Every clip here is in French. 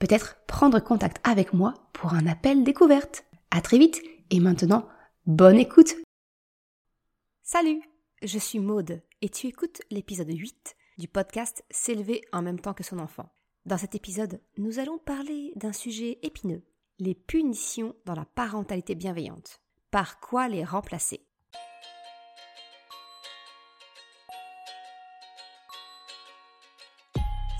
peut-être prendre contact avec moi pour un appel découverte. À très vite et maintenant, bonne écoute. Salut, je suis Maude et tu écoutes l'épisode 8 du podcast S'élever en même temps que son enfant. Dans cet épisode, nous allons parler d'un sujet épineux, les punitions dans la parentalité bienveillante. Par quoi les remplacer?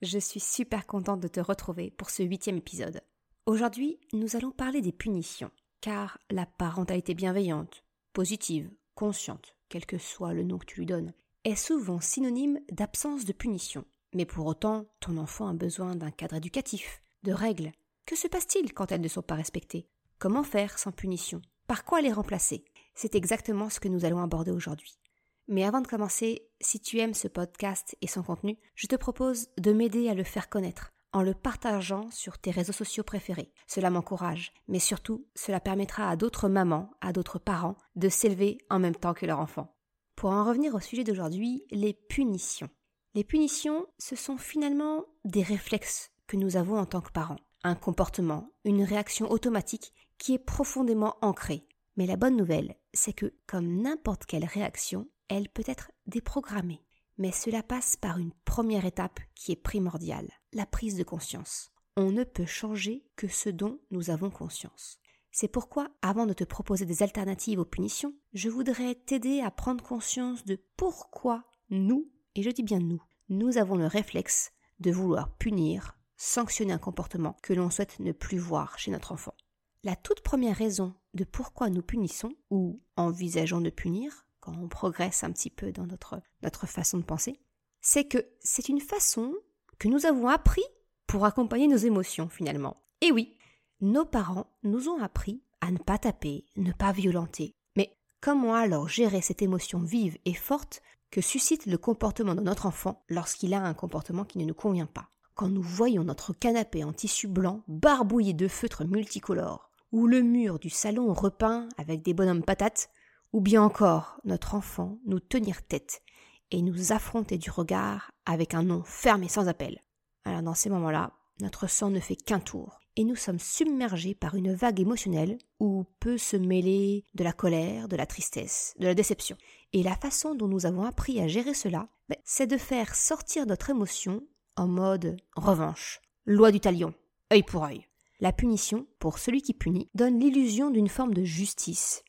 Je suis super contente de te retrouver pour ce huitième épisode. Aujourd'hui, nous allons parler des punitions, car la parentalité bienveillante, positive, consciente, quel que soit le nom que tu lui donnes, est souvent synonyme d'absence de punition. Mais pour autant, ton enfant a besoin d'un cadre éducatif, de règles. Que se passe-t-il quand elles ne sont pas respectées? Comment faire sans punition? Par quoi les remplacer? C'est exactement ce que nous allons aborder aujourd'hui. Mais avant de commencer, si tu aimes ce podcast et son contenu, je te propose de m'aider à le faire connaître en le partageant sur tes réseaux sociaux préférés. Cela m'encourage, mais surtout, cela permettra à d'autres mamans, à d'autres parents, de s'élever en même temps que leur enfant. Pour en revenir au sujet d'aujourd'hui, les punitions. Les punitions, ce sont finalement des réflexes que nous avons en tant que parents. Un comportement, une réaction automatique qui est profondément ancrée. Mais la bonne nouvelle, c'est que, comme n'importe quelle réaction, elle peut être déprogrammée. Mais cela passe par une première étape qui est primordiale, la prise de conscience. On ne peut changer que ce dont nous avons conscience. C'est pourquoi, avant de te proposer des alternatives aux punitions, je voudrais t'aider à prendre conscience de pourquoi nous, et je dis bien nous, nous avons le réflexe de vouloir punir, sanctionner un comportement que l'on souhaite ne plus voir chez notre enfant. La toute première raison de pourquoi nous punissons, ou envisageons de punir, on progresse un petit peu dans notre, notre façon de penser, c'est que c'est une façon que nous avons appris pour accompagner nos émotions finalement. Et oui, nos parents nous ont appris à ne pas taper, ne pas violenter. Mais comment alors gérer cette émotion vive et forte que suscite le comportement de notre enfant lorsqu'il a un comportement qui ne nous convient pas? Quand nous voyons notre canapé en tissu blanc barbouillé de feutres multicolores, ou le mur du salon repeint avec des bonhommes patates, ou bien encore notre enfant nous tenir tête et nous affronter du regard avec un nom ferme et sans appel. Alors dans ces moments-là, notre sang ne fait qu'un tour et nous sommes submergés par une vague émotionnelle où peut se mêler de la colère, de la tristesse, de la déception. Et la façon dont nous avons appris à gérer cela, ben, c'est de faire sortir notre émotion en mode revanche, loi du talion, œil pour œil. La punition, pour celui qui punit, donne l'illusion d'une forme de justice,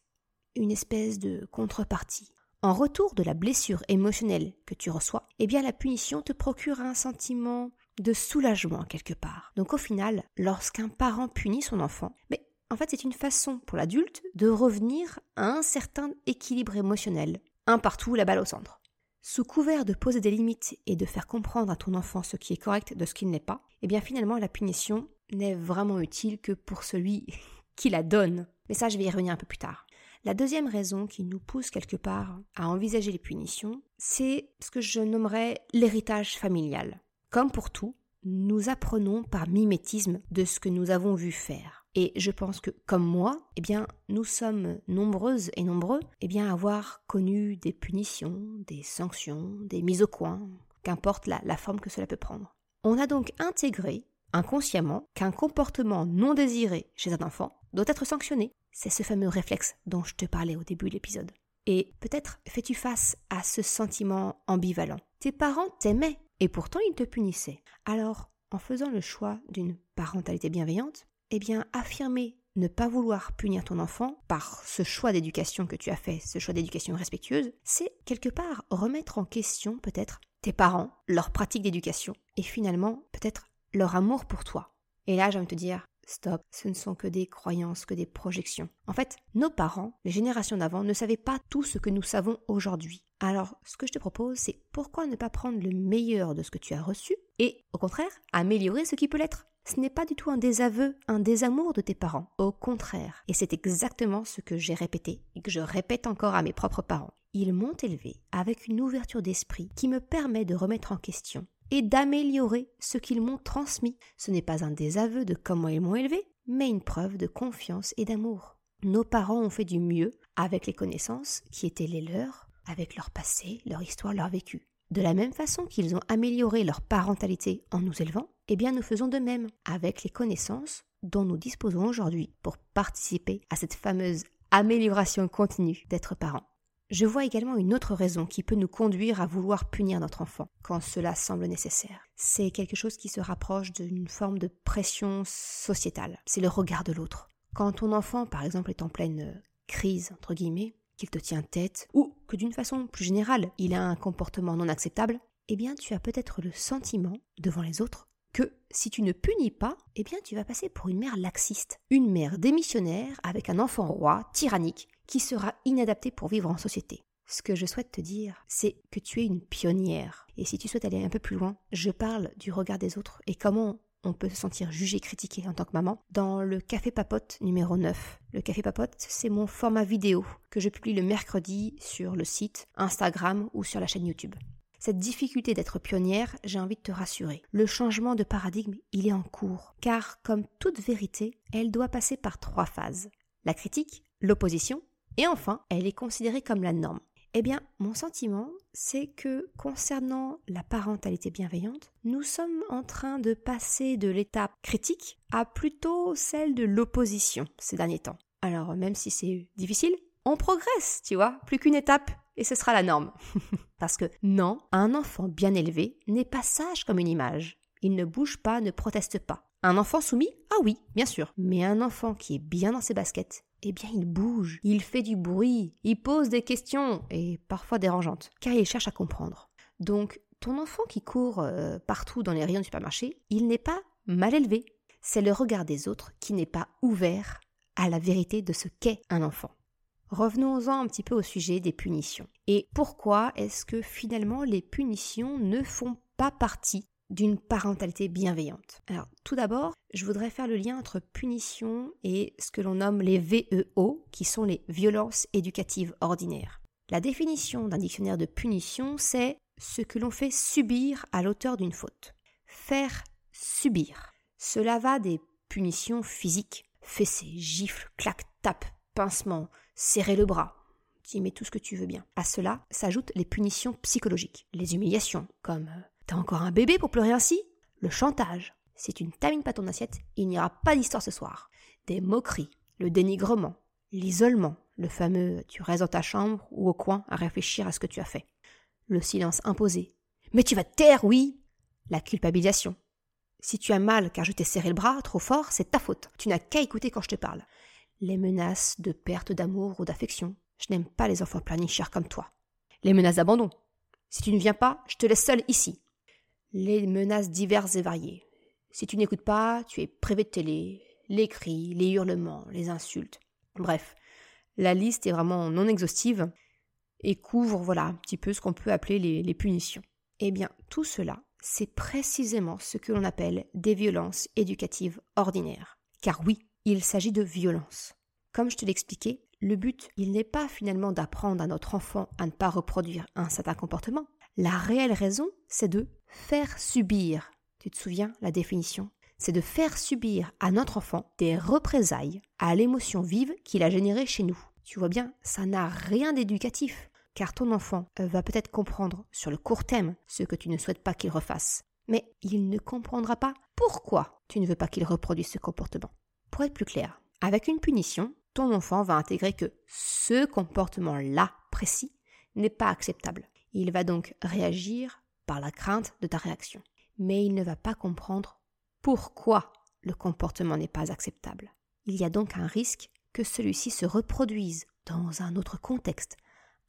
une espèce de contrepartie. En retour de la blessure émotionnelle que tu reçois, eh bien la punition te procure un sentiment de soulagement quelque part. Donc au final, lorsqu'un parent punit son enfant, mais en fait c'est une façon pour l'adulte de revenir à un certain équilibre émotionnel, un partout la balle au centre. Sous couvert de poser des limites et de faire comprendre à ton enfant ce qui est correct de ce qui ne l'est pas, eh bien finalement la punition n'est vraiment utile que pour celui qui la donne. Mais ça je vais y revenir un peu plus tard. La deuxième raison qui nous pousse quelque part à envisager les punitions, c'est ce que je nommerais l'héritage familial. Comme pour tout, nous apprenons par mimétisme de ce que nous avons vu faire. Et je pense que, comme moi, eh bien, nous sommes nombreuses et nombreux eh bien, à avoir connu des punitions, des sanctions, des mises au coin, qu'importe la, la forme que cela peut prendre. On a donc intégré inconsciemment qu'un comportement non désiré chez un enfant doit être sanctionné. C'est ce fameux réflexe dont je te parlais au début de l'épisode. Et peut-être fais-tu face à ce sentiment ambivalent. Tes parents t'aimaient et pourtant ils te punissaient. Alors, en faisant le choix d'une parentalité bienveillante, eh bien, affirmer ne pas vouloir punir ton enfant par ce choix d'éducation que tu as fait, ce choix d'éducation respectueuse, c'est quelque part remettre en question peut-être tes parents, leur pratique d'éducation et finalement peut-être leur amour pour toi. Et là, j'ai envie de te dire, Stop, ce ne sont que des croyances, que des projections. En fait, nos parents, les générations d'avant, ne savaient pas tout ce que nous savons aujourd'hui. Alors, ce que je te propose, c'est pourquoi ne pas prendre le meilleur de ce que tu as reçu et, au contraire, améliorer ce qui peut l'être. Ce n'est pas du tout un désaveu, un désamour de tes parents. Au contraire. Et c'est exactement ce que j'ai répété et que je répète encore à mes propres parents. Ils m'ont élevé avec une ouverture d'esprit qui me permet de remettre en question et d'améliorer ce qu'ils m'ont transmis. Ce n'est pas un désaveu de comment ils m'ont élevé, mais une preuve de confiance et d'amour. Nos parents ont fait du mieux avec les connaissances qui étaient les leurs, avec leur passé, leur histoire, leur vécu. De la même façon qu'ils ont amélioré leur parentalité en nous élevant, eh bien nous faisons de même avec les connaissances dont nous disposons aujourd'hui pour participer à cette fameuse amélioration continue d'être parents. Je vois également une autre raison qui peut nous conduire à vouloir punir notre enfant quand cela semble nécessaire. C'est quelque chose qui se rapproche d'une forme de pression sociétale. C'est le regard de l'autre. Quand ton enfant, par exemple, est en pleine crise, entre guillemets, qu'il te tient tête, ou que d'une façon plus générale, il a un comportement non acceptable, eh bien tu as peut-être le sentiment, devant les autres, que si tu ne punis pas, eh bien tu vas passer pour une mère laxiste, une mère démissionnaire avec un enfant roi, tyrannique, qui sera inadapté pour vivre en société. Ce que je souhaite te dire, c'est que tu es une pionnière. Et si tu souhaites aller un peu plus loin, je parle du regard des autres et comment on peut se sentir jugé, critiqué en tant que maman dans le Café Papote numéro 9. Le Café Papote, c'est mon format vidéo que je publie le mercredi sur le site, Instagram ou sur la chaîne YouTube. Cette difficulté d'être pionnière, j'ai envie de te rassurer. Le changement de paradigme, il est en cours, car comme toute vérité, elle doit passer par trois phases. La critique, l'opposition et enfin, elle est considérée comme la norme. Eh bien, mon sentiment, c'est que concernant la parentalité bienveillante, nous sommes en train de passer de l'étape critique à plutôt celle de l'opposition ces derniers temps. Alors, même si c'est difficile, on progresse, tu vois, plus qu'une étape, et ce sera la norme. Parce que non, un enfant bien élevé n'est pas sage comme une image. Il ne bouge pas, ne proteste pas. Un enfant soumis? Ah oui, bien sûr. Mais un enfant qui est bien dans ses baskets, eh bien il bouge, il fait du bruit, il pose des questions, et parfois dérangeantes, car il cherche à comprendre. Donc, ton enfant qui court euh, partout dans les rayons du supermarché, il n'est pas mal élevé. C'est le regard des autres qui n'est pas ouvert à la vérité de ce qu'est un enfant. Revenons-en un petit peu au sujet des punitions. Et pourquoi est-ce que finalement les punitions ne font pas partie d'une parentalité bienveillante. Alors, tout d'abord, je voudrais faire le lien entre punition et ce que l'on nomme les VEO, qui sont les violences éducatives ordinaires. La définition d'un dictionnaire de punition, c'est ce que l'on fait subir à l'auteur d'une faute. Faire subir. Cela va des punitions physiques, fessées, gifles, claques, tapes, pincements, serrer le bras, tu mets tout ce que tu veux bien. À cela s'ajoutent les punitions psychologiques, les humiliations, comme euh, T'as encore un bébé pour pleurer ainsi? Le chantage. Si tu ne termines pas ton assiette, il n'y aura pas d'histoire ce soir. Des moqueries, le dénigrement, l'isolement, le fameux tu restes dans ta chambre ou au coin à réfléchir à ce que tu as fait. Le silence imposé. Mais tu vas te taire, oui La culpabilisation. Si tu as mal car je t'ai serré le bras trop fort, c'est ta faute. Tu n'as qu'à écouter quand je te parle. Les menaces de perte d'amour ou d'affection. Je n'aime pas les enfants planicheurs comme toi. Les menaces d'abandon. Si tu ne viens pas, je te laisse seul ici les menaces diverses et variées. Si tu n'écoutes pas, tu es privé de télé, les cris, les hurlements, les insultes. Bref, la liste est vraiment non exhaustive et couvre voilà un petit peu ce qu'on peut appeler les, les punitions. Eh bien, tout cela, c'est précisément ce que l'on appelle des violences éducatives ordinaires. Car oui, il s'agit de violence. Comme je te l'expliquais, le but, il n'est pas finalement d'apprendre à notre enfant à ne pas reproduire un certain comportement. La réelle raison, c'est de Faire subir, tu te souviens la définition? C'est de faire subir à notre enfant des représailles à l'émotion vive qu'il a générée chez nous. Tu vois bien, ça n'a rien d'éducatif, car ton enfant euh, va peut-être comprendre sur le court terme ce que tu ne souhaites pas qu'il refasse, mais il ne comprendra pas pourquoi tu ne veux pas qu'il reproduise ce comportement. Pour être plus clair, avec une punition, ton enfant va intégrer que ce comportement-là précis n'est pas acceptable. Il va donc réagir par la crainte de ta réaction. Mais il ne va pas comprendre pourquoi le comportement n'est pas acceptable. Il y a donc un risque que celui-ci se reproduise dans un autre contexte,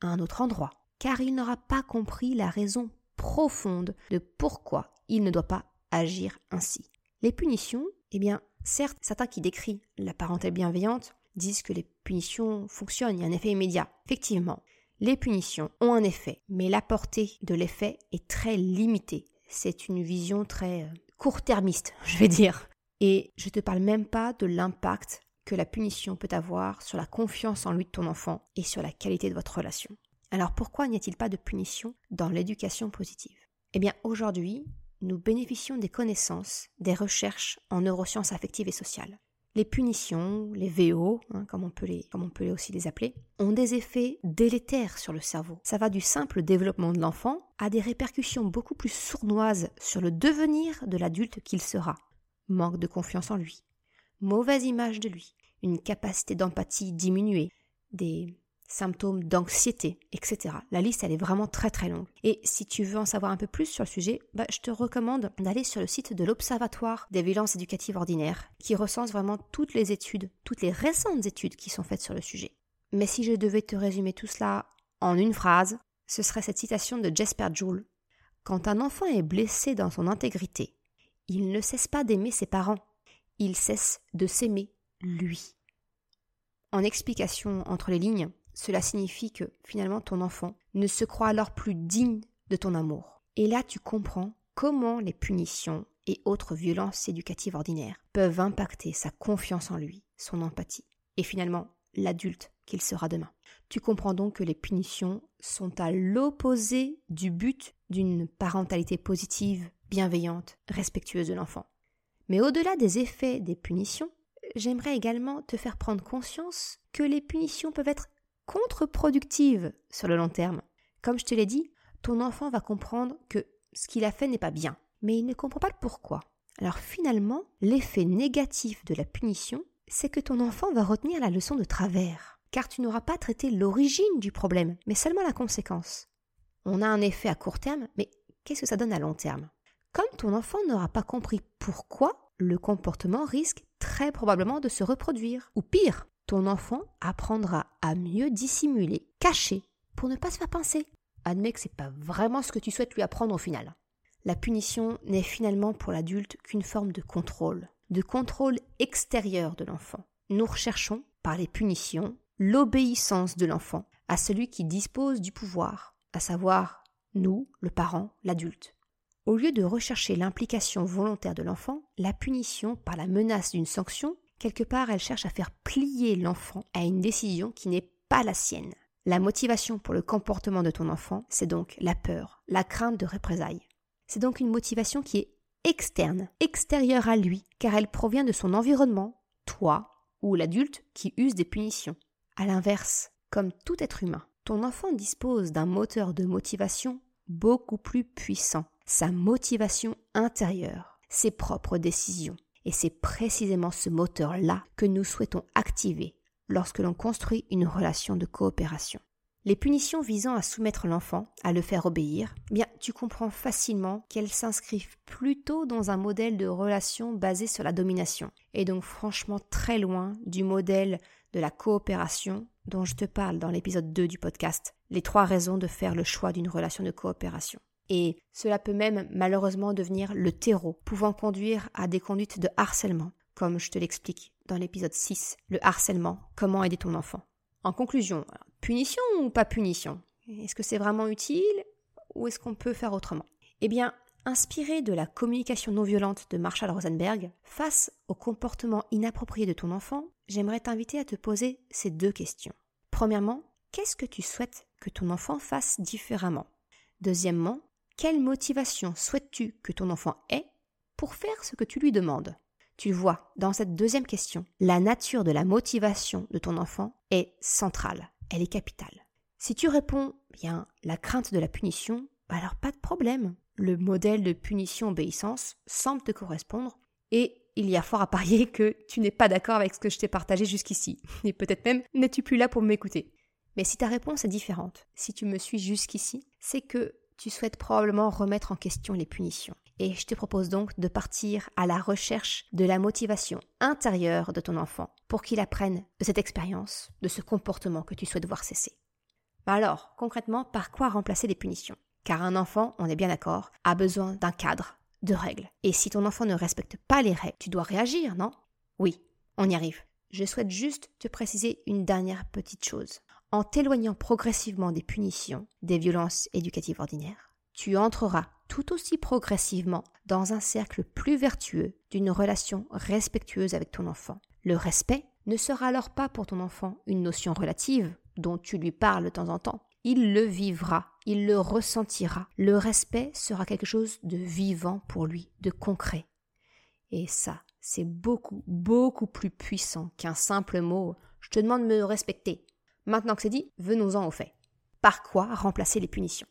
à un autre endroit, car il n'aura pas compris la raison profonde de pourquoi il ne doit pas agir ainsi. Les punitions, eh bien, certes, certains qui décrivent la parenté bienveillante disent que les punitions fonctionnent, il y a un effet immédiat. Effectivement, les punitions ont un effet, mais la portée de l'effet est très limitée. C'est une vision très euh, court-termiste, je vais dire. Et je ne te parle même pas de l'impact que la punition peut avoir sur la confiance en lui de ton enfant et sur la qualité de votre relation. Alors pourquoi n'y a-t-il pas de punition dans l'éducation positive? Eh bien aujourd'hui, nous bénéficions des connaissances, des recherches en neurosciences affectives et sociales. Les punitions, les VO, hein, comme, on peut les, comme on peut aussi les appeler, ont des effets délétères sur le cerveau. Ça va du simple développement de l'enfant à des répercussions beaucoup plus sournoises sur le devenir de l'adulte qu'il sera. Manque de confiance en lui, mauvaise image de lui, une capacité d'empathie diminuée, des symptômes d'anxiété, etc. La liste, elle est vraiment très très longue. Et si tu veux en savoir un peu plus sur le sujet, bah, je te recommande d'aller sur le site de l'Observatoire des violences éducatives ordinaires, qui recense vraiment toutes les études, toutes les récentes études qui sont faites sur le sujet. Mais si je devais te résumer tout cela en une phrase, ce serait cette citation de Jesper Joule. Quand un enfant est blessé dans son intégrité, il ne cesse pas d'aimer ses parents, il cesse de s'aimer lui. En explication entre les lignes, cela signifie que finalement ton enfant ne se croit alors plus digne de ton amour. Et là tu comprends comment les punitions et autres violences éducatives ordinaires peuvent impacter sa confiance en lui, son empathie, et finalement l'adulte qu'il sera demain. Tu comprends donc que les punitions sont à l'opposé du but d'une parentalité positive, bienveillante, respectueuse de l'enfant. Mais au-delà des effets des punitions, j'aimerais également te faire prendre conscience que les punitions peuvent être contre-productive sur le long terme. Comme je te l'ai dit, ton enfant va comprendre que ce qu'il a fait n'est pas bien, mais il ne comprend pas le pourquoi. Alors finalement, l'effet négatif de la punition, c'est que ton enfant va retenir la leçon de travers, car tu n'auras pas traité l'origine du problème, mais seulement la conséquence. On a un effet à court terme, mais qu'est-ce que ça donne à long terme? Comme ton enfant n'aura pas compris pourquoi, le comportement risque très probablement de se reproduire, ou pire, ton enfant apprendra à mieux dissimuler, cacher, pour ne pas se faire pincer. Admets que c'est pas vraiment ce que tu souhaites lui apprendre au final. La punition n'est finalement pour l'adulte qu'une forme de contrôle, de contrôle extérieur de l'enfant. Nous recherchons, par les punitions, l'obéissance de l'enfant à celui qui dispose du pouvoir, à savoir nous, le parent, l'adulte. Au lieu de rechercher l'implication volontaire de l'enfant, la punition par la menace d'une sanction Quelque part, elle cherche à faire plier l'enfant à une décision qui n'est pas la sienne. La motivation pour le comportement de ton enfant, c'est donc la peur, la crainte de représailles. C'est donc une motivation qui est externe, extérieure à lui, car elle provient de son environnement, toi ou l'adulte qui use des punitions. À l'inverse, comme tout être humain, ton enfant dispose d'un moteur de motivation beaucoup plus puissant, sa motivation intérieure, ses propres décisions. Et c'est précisément ce moteur-là que nous souhaitons activer lorsque l'on construit une relation de coopération. Les punitions visant à soumettre l'enfant, à le faire obéir, eh bien tu comprends facilement qu'elles s'inscrivent plutôt dans un modèle de relation basé sur la domination, et donc franchement très loin du modèle de la coopération dont je te parle dans l'épisode 2 du podcast, les trois raisons de faire le choix d'une relation de coopération et cela peut même malheureusement devenir le terreau, pouvant conduire à des conduites de harcèlement, comme je te l'explique dans l'épisode 6, le harcèlement, comment aider ton enfant. En conclusion, punition ou pas punition? Est-ce que c'est vraiment utile ou est-ce qu'on peut faire autrement? Eh bien, inspiré de la communication non violente de Marshall Rosenberg, face au comportement inapproprié de ton enfant, j'aimerais t'inviter à te poser ces deux questions. Premièrement, qu'est-ce que tu souhaites que ton enfant fasse différemment? Deuxièmement, quelle motivation souhaites-tu que ton enfant ait pour faire ce que tu lui demandes? Tu vois, dans cette deuxième question, la nature de la motivation de ton enfant est centrale, elle est capitale. Si tu réponds bien la crainte de la punition, bah alors pas de problème. Le modèle de punition-obéissance semble te correspondre et il y a fort à parier que tu n'es pas d'accord avec ce que je t'ai partagé jusqu'ici. Et peut-être même n'es-tu plus là pour m'écouter? Mais si ta réponse est différente, si tu me suis jusqu'ici, c'est que tu souhaites probablement remettre en question les punitions. Et je te propose donc de partir à la recherche de la motivation intérieure de ton enfant pour qu'il apprenne de cette expérience, de ce comportement que tu souhaites voir cesser. Alors, concrètement, par quoi remplacer les punitions? Car un enfant, on est bien d'accord, a besoin d'un cadre, de règles. Et si ton enfant ne respecte pas les règles, tu dois réagir, non? Oui, on y arrive. Je souhaite juste te préciser une dernière petite chose. En t'éloignant progressivement des punitions, des violences éducatives ordinaires, tu entreras tout aussi progressivement dans un cercle plus vertueux d'une relation respectueuse avec ton enfant. Le respect ne sera alors pas pour ton enfant une notion relative dont tu lui parles de temps en temps. Il le vivra, il le ressentira. Le respect sera quelque chose de vivant pour lui, de concret. Et ça, c'est beaucoup, beaucoup plus puissant qu'un simple mot Je te demande de me respecter. Maintenant que c'est dit, venons-en au fait. Par quoi remplacer les punitions?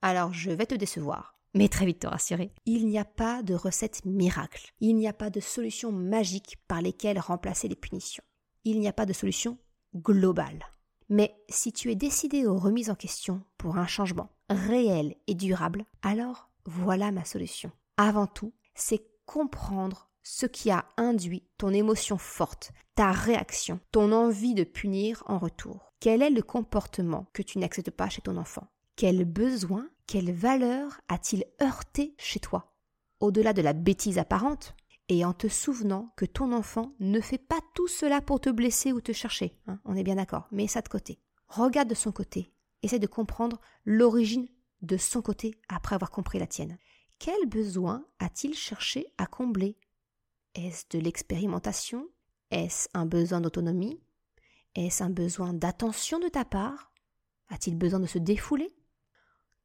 Alors je vais te décevoir mais très vite te rassurer, il n'y a pas de recette miracle, il n'y a pas de solution magique par lesquelles remplacer les punitions, il n'y a pas de solution globale. Mais si tu es décidé aux remises en question pour un changement réel et durable, alors voilà ma solution. Avant tout, c'est comprendre ce qui a induit ton émotion forte, ta réaction, ton envie de punir en retour. Quel est le comportement que tu n'acceptes pas chez ton enfant? Quel besoin quelle valeur a-t-il heurté chez toi? Au-delà de la bêtise apparente, et en te souvenant que ton enfant ne fait pas tout cela pour te blesser ou te chercher, hein, on est bien d'accord, mets ça de côté. Regarde de son côté, essaie de comprendre l'origine de son côté après avoir compris la tienne. Quel besoin a-t-il cherché à combler? Est-ce de l'expérimentation? Est-ce un besoin d'autonomie? Est-ce un besoin d'attention de ta part? A-t-il besoin de se défouler?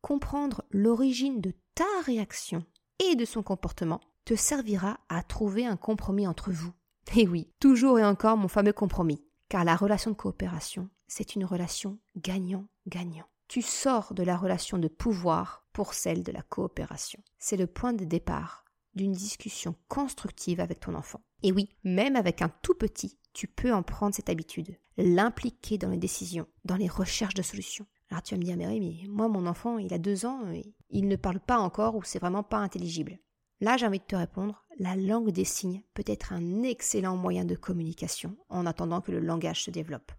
Comprendre l'origine de ta réaction et de son comportement te servira à trouver un compromis entre vous. Et oui, toujours et encore mon fameux compromis, car la relation de coopération, c'est une relation gagnant-gagnant. Tu sors de la relation de pouvoir pour celle de la coopération. C'est le point de départ d'une discussion constructive avec ton enfant. Et oui, même avec un tout petit, tu peux en prendre cette habitude, l'impliquer dans les décisions, dans les recherches de solutions. Alors tu vas me dire, mais oui, mais moi, mon enfant, il a deux ans, il ne parle pas encore ou c'est vraiment pas intelligible. Là, j'ai envie de te répondre, la langue des signes peut être un excellent moyen de communication en attendant que le langage se développe.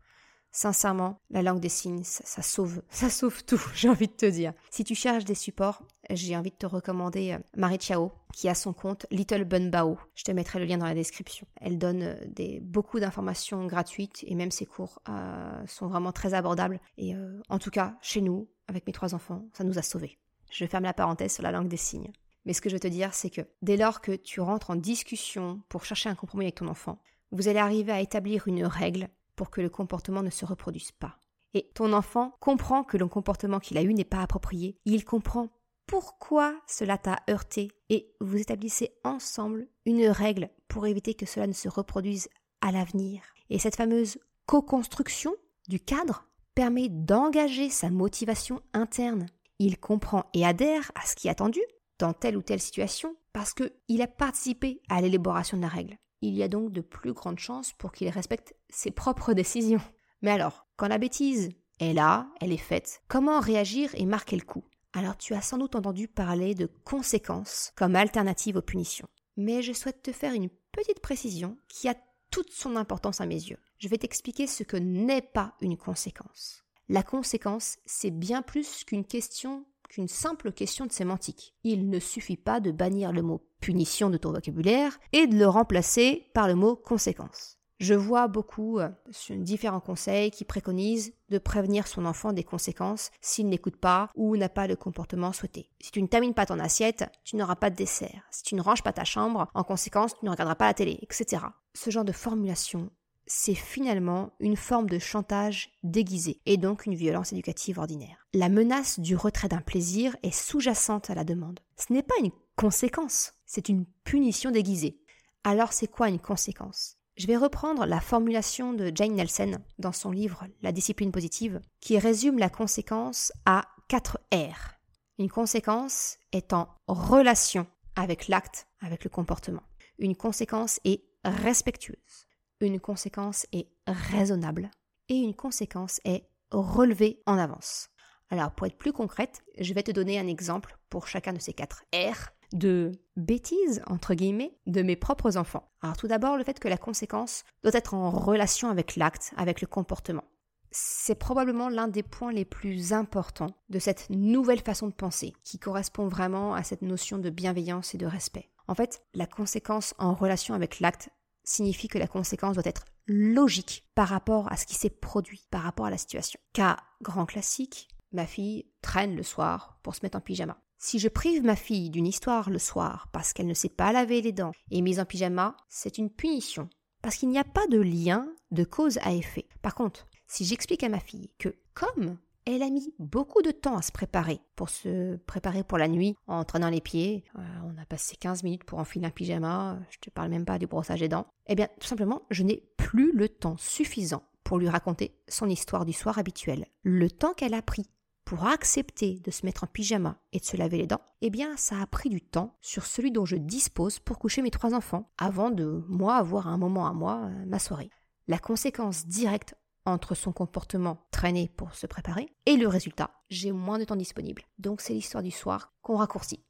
Sincèrement, la langue des signes, ça, sauve, ça sauve tout, j'ai envie de te dire. Si tu cherches des supports, j'ai envie de te recommander euh, Marie Chao, qui a son compte Little Bun Bao. Je te mettrai le lien dans la description. Elle donne euh, beaucoup d'informations gratuites et même ses cours euh, sont vraiment très abordables. Et en tout cas, chez nous, avec mes trois enfants, ça nous a sauvés. Je ferme la parenthèse sur la langue des signes. Mais ce que je veux te dire, c'est que dès lors que tu rentres en discussion pour chercher un compromis avec ton enfant, vous allez arriver à établir une règle pour que le comportement ne se reproduise pas. Et ton enfant comprend que le comportement qu'il a eu n'est pas approprié. Il comprend pourquoi cela t'a heurté et vous établissez ensemble une règle pour éviter que cela ne se reproduise à l'avenir. Et cette fameuse co-construction du cadre permet d'engager sa motivation interne. Il comprend et adhère à ce qui est attendu dans telle ou telle situation parce qu'il a participé à l'élaboration de la règle il y a donc de plus grandes chances pour qu'il respecte ses propres décisions. Mais alors, quand la bêtise est là, elle est faite, comment réagir et marquer le coup? Alors tu as sans doute entendu parler de conséquences comme alternative aux punitions. Mais je souhaite te faire une petite précision qui a toute son importance à mes yeux. Je vais t'expliquer ce que n'est pas une conséquence. La conséquence, c'est bien plus qu'une question qu'une simple question de sémantique. Il ne suffit pas de bannir le mot punition de ton vocabulaire et de le remplacer par le mot conséquence. Je vois beaucoup euh, différents conseils qui préconisent de prévenir son enfant des conséquences s'il n'écoute pas ou n'a pas le comportement souhaité. Si tu ne termines pas ton assiette, tu n'auras pas de dessert. Si tu ne ranges pas ta chambre, en conséquence, tu ne regarderas pas la télé, etc. Ce genre de formulation c'est finalement une forme de chantage déguisé et donc une violence éducative ordinaire. La menace du retrait d'un plaisir est sous-jacente à la demande. Ce n'est pas une conséquence, c'est une punition déguisée. Alors c'est quoi une conséquence? Je vais reprendre la formulation de Jane Nelson dans son livre La discipline positive qui résume la conséquence à 4 R. Une conséquence est en relation avec l'acte, avec le comportement. Une conséquence est respectueuse une conséquence est raisonnable et une conséquence est relevée en avance. Alors pour être plus concrète, je vais te donner un exemple pour chacun de ces quatre R de bêtises, entre guillemets, de mes propres enfants. Alors tout d'abord, le fait que la conséquence doit être en relation avec l'acte, avec le comportement. C'est probablement l'un des points les plus importants de cette nouvelle façon de penser, qui correspond vraiment à cette notion de bienveillance et de respect. En fait, la conséquence en relation avec l'acte signifie que la conséquence doit être logique par rapport à ce qui s'est produit, par rapport à la situation. Cas grand classique, ma fille traîne le soir pour se mettre en pyjama. Si je prive ma fille d'une histoire le soir parce qu'elle ne sait pas laver les dents et mise en pyjama, c'est une punition. Parce qu'il n'y a pas de lien de cause à effet. Par contre, si j'explique à ma fille que comme elle a mis beaucoup de temps à se préparer, pour se préparer pour la nuit, en traînant les pieds. Euh, on a passé 15 minutes pour enfiler un pyjama, je te parle même pas du brossage des dents. Eh bien, tout simplement, je n'ai plus le temps suffisant pour lui raconter son histoire du soir habituelle. Le temps qu'elle a pris pour accepter de se mettre en pyjama et de se laver les dents, eh bien ça a pris du temps sur celui dont je dispose pour coucher mes trois enfants, avant de moi avoir un moment à moi, euh, ma soirée. La conséquence directe entre son comportement traîné pour se préparer et le résultat, j'ai moins de temps disponible. Donc c'est l'histoire du soir qu'on raccourcit.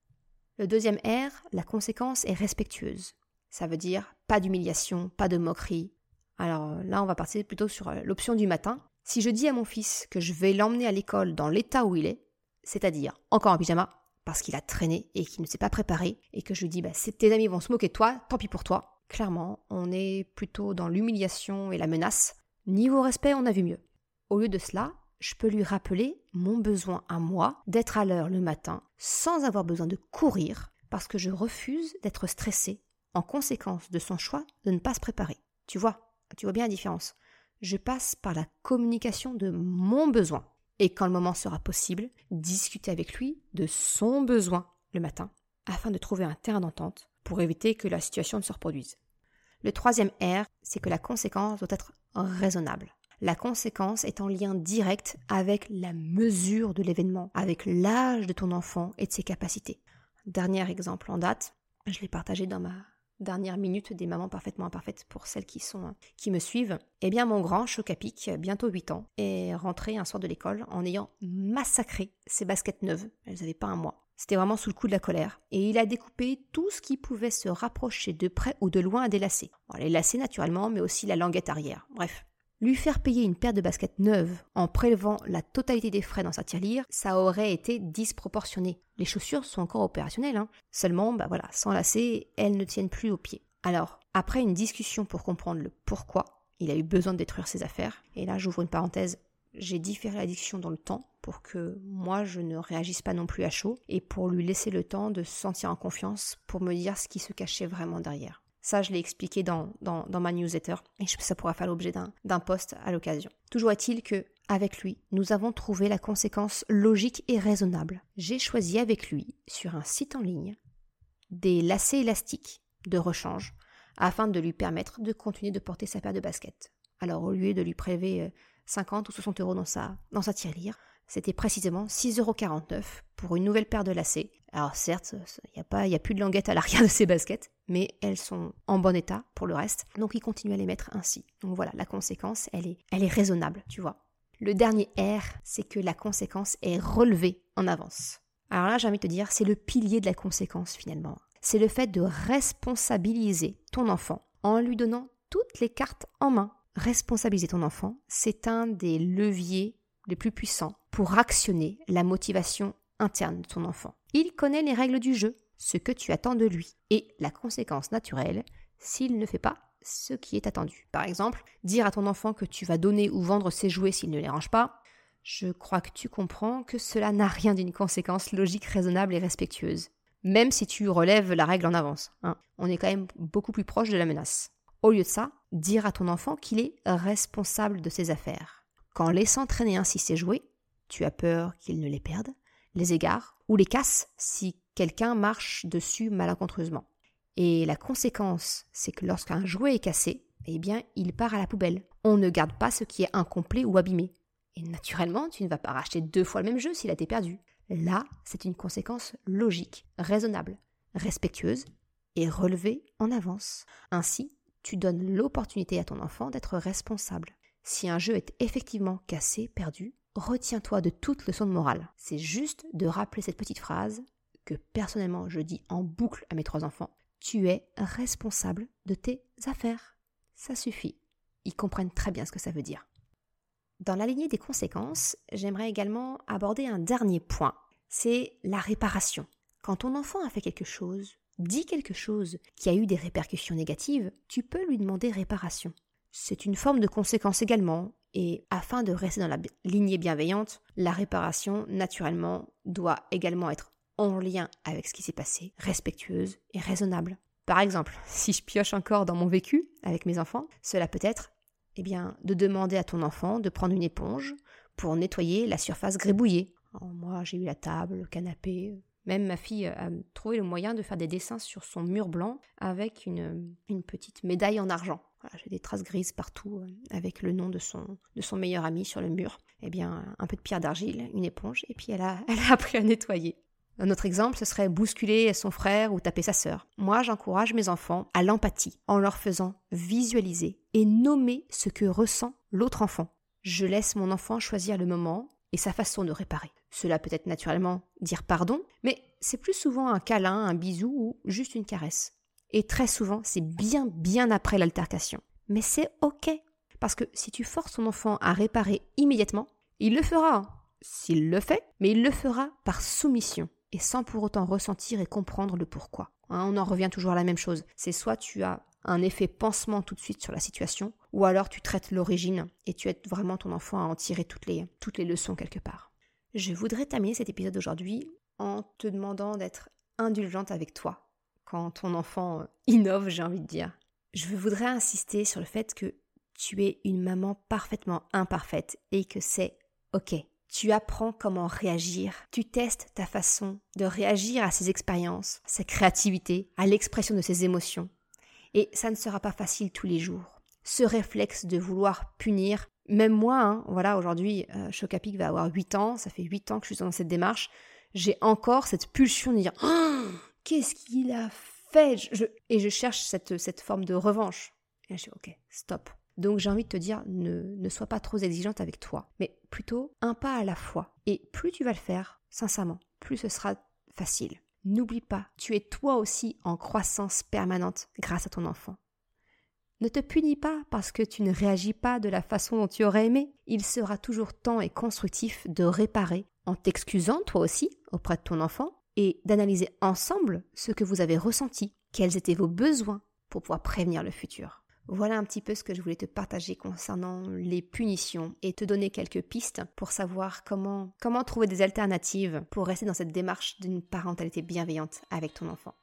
Le deuxième R, la conséquence est respectueuse. Ça veut dire pas d'humiliation, pas de moquerie. Alors là, on va partir plutôt sur euh, l'option du matin, si je dis à mon fils que je vais l'emmener à l'école dans l'état où il est, c'est-à-dire encore en pyjama, parce qu'il a traîné et qu'il ne s'est pas préparé, et que je lui dis bah, tes amis vont se moquer de toi, tant pis pour toi, clairement, on est plutôt dans l'humiliation et la menace. Niveau respect, on a vu mieux. Au lieu de cela, je peux lui rappeler mon besoin à moi d'être à l'heure le matin sans avoir besoin de courir parce que je refuse d'être stressé en conséquence de son choix de ne pas se préparer. Tu vois, tu vois bien la différence je passe par la communication de mon besoin. Et quand le moment sera possible, discuter avec lui de son besoin le matin, afin de trouver un terrain d'entente pour éviter que la situation ne se reproduise. Le troisième R, c'est que la conséquence doit être raisonnable. La conséquence est en lien direct avec la mesure de l'événement, avec l'âge de ton enfant et de ses capacités. Dernier exemple en date, je l'ai partagé dans ma dernière minute des mamans parfaitement imparfaites pour celles qui sont qui me suivent, eh bien mon grand Chocapic, bientôt 8 ans, est rentré un soir de l'école en ayant massacré ses baskets neuves. Elles n'avaient pas un mois. C'était vraiment sous le coup de la colère. Et il a découpé tout ce qui pouvait se rapprocher de près ou de loin des lacets. les lacets naturellement, mais aussi la languette arrière. Bref, lui faire payer une paire de baskets neuves en prélevant la totalité des frais dans sa tirelire, ça aurait été disproportionné. Les chaussures sont encore opérationnelles, hein. seulement, bah voilà, sans lacets, elles ne tiennent plus aux pieds. Alors, après une discussion pour comprendre le pourquoi, il a eu besoin de détruire ses affaires, et là j'ouvre une parenthèse, j'ai différé la dans le temps pour que moi je ne réagisse pas non plus à chaud et pour lui laisser le temps de se sentir en confiance pour me dire ce qui se cachait vraiment derrière. Ça, je l'ai expliqué dans, dans, ma newsletter et ça pourra faire l'objet d'un post à l'occasion. Toujours est-il que, avec lui, nous avons trouvé la conséquence logique et raisonnable. J'ai choisi avec lui, sur un site en ligne, des lacets élastiques de rechange afin de lui permettre de continuer de porter sa paire de baskets. Alors, au lieu de lui prélever 50 euh, ou 60 euros dans sa, dans sa tirelire, c'était précisément 6,49 euros pour une nouvelle paire de lacets. Alors certes, il n'y a, a plus de languette à l'arrière de ces baskets, mais elles sont en bon état pour le reste, donc il continue à les mettre ainsi. Donc voilà, la conséquence, elle est, elle est raisonnable, tu vois. Le dernier R, c'est que la conséquence est relevée en avance. Alors là, j'ai envie de te dire, c'est le pilier de la conséquence finalement. C'est le fait de responsabiliser ton enfant en lui donnant toutes les cartes en main. Responsabiliser ton enfant, c'est un des leviers les plus puissants pour actionner la motivation interne de ton enfant. Il connaît les règles du jeu, ce que tu attends de lui, et la conséquence naturelle s'il ne fait pas ce qui est attendu. Par exemple, dire à ton enfant que tu vas donner ou vendre ses jouets s'il ne les range pas, je crois que tu comprends que cela n'a rien d'une conséquence logique, raisonnable et respectueuse. Même si tu relèves la règle en avance. Hein. On est quand même beaucoup plus proche de la menace. Au lieu de ça, dire à ton enfant qu'il est responsable de ses affaires qu'en laissant traîner ainsi ses jouets, tu as peur qu'il ne les perde, les égare ou les casse si quelqu'un marche dessus malencontreusement. Et la conséquence, c'est que lorsqu'un jouet est cassé, eh bien, il part à la poubelle. On ne garde pas ce qui est incomplet ou abîmé. Et naturellement, tu ne vas pas racheter deux fois le même jeu s'il a été perdu. Là, c'est une conséquence logique, raisonnable, respectueuse et relevée en avance. Ainsi, tu donnes l'opportunité à ton enfant d'être responsable. Si un jeu est effectivement cassé, perdu, retiens-toi de toute leçon de morale. C'est juste de rappeler cette petite phrase que personnellement je dis en boucle à mes trois enfants. Tu es responsable de tes affaires. Ça suffit. Ils comprennent très bien ce que ça veut dire. Dans la lignée des conséquences, j'aimerais également aborder un dernier point. C'est la réparation. Quand ton enfant a fait quelque chose, dit quelque chose qui a eu des répercussions négatives, tu peux lui demander réparation. C'est une forme de conséquence également, et afin de rester dans la lignée bienveillante, la réparation, naturellement, doit également être en lien avec ce qui s'est passé, respectueuse et raisonnable. Par exemple, si je pioche encore dans mon vécu avec mes enfants, cela peut être eh bien, de demander à ton enfant de prendre une éponge pour nettoyer la surface grébouillée. moi, j'ai eu la table, le canapé, même ma fille a trouvé le moyen de faire des dessins sur son mur blanc avec une, petite médaille en argent. j'ai des traces grises partout euh, avec le nom de son, de son meilleur ami sur le mur. Eh bien, un peu de pierre d'argile, une éponge, et puis elle a appris à nettoyer. Un autre exemple, ce serait bousculer son frère ou taper sa sœur. Moi, j'encourage mes enfants à l'empathie en leur faisant visualiser et nommer ce que ressent l'autre enfant. Je laisse mon enfant choisir le moment et sa façon de réparer. Cela peut être naturellement dire pardon, mais c'est plus souvent un câlin, un bisou ou juste une caresse. Et très souvent, c'est bien bien après l'altercation. Mais c'est ok, parce que si tu forces ton enfant à réparer immédiatement, il le fera. S'il le fait, mais il le fera par soumission et sans pour autant ressentir et comprendre le pourquoi. Hein, on en revient toujours à la même chose. C'est soit tu as un effet pansement tout de suite sur la situation, ou alors tu traites l'origine et tu aides vraiment ton enfant à en tirer toutes les, toutes les leçons quelque part. Je voudrais terminer cet épisode d'aujourd'hui en te demandant d'être indulgente avec toi quand ton enfant innove, j'ai envie de dire. Je voudrais insister sur le fait que tu es une maman parfaitement imparfaite et que c'est ok. Tu apprends comment réagir, tu testes ta façon de réagir à ces expériences, sa créativité, à l'expression de ses émotions. Et ça ne sera pas facile tous les jours. Ce réflexe de vouloir punir, même moi, hein, voilà, aujourd'hui, euh, Chocapic va avoir 8 ans, ça fait 8 ans que je suis dans cette démarche, j'ai encore cette pulsion de dire oh, Qu'est-ce qu'il a fait Et je cherche cette, cette forme de revanche. Et je dis Ok, stop. Donc j'ai envie de te dire, ne, ne sois pas trop exigeante avec toi, mais plutôt un pas à la fois. Et plus tu vas le faire, sincèrement, plus ce sera facile. N'oublie pas, tu es toi aussi en croissance permanente grâce à ton enfant. Ne te punis pas parce que tu ne réagis pas de la façon dont tu aurais aimé. Il sera toujours temps et constructif de réparer en t'excusant toi aussi auprès de ton enfant et d'analyser ensemble ce que vous avez ressenti, quels étaient vos besoins pour pouvoir prévenir le futur. Voilà un petit peu ce que je voulais te partager concernant les punitions et te donner quelques pistes pour savoir comment, comment trouver des alternatives pour rester dans cette démarche d'une parentalité bienveillante avec ton enfant.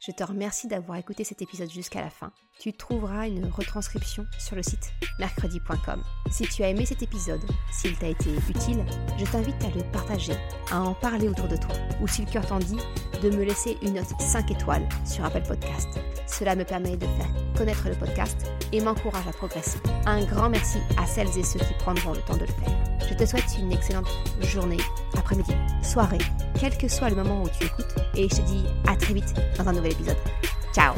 Je te remercie d'avoir écouté cet épisode jusqu'à la fin. Tu trouveras une retranscription sur le site mercredi.com. Si tu as aimé cet épisode, s'il t'a été utile, je t'invite à le partager, à en parler autour de toi, ou si le cœur t'en dit, de me laisser une note 5 étoiles sur Apple Podcast. Cela me permet de faire connaître le podcast et m'encourage à progresser. Un grand merci à celles et ceux qui prendront le temps de le faire. Je te souhaite une excellente journée, après-midi, soirée, quel que soit le moment où tu écoutes, et je te dis à très vite dans un nouvel épisode. Ciao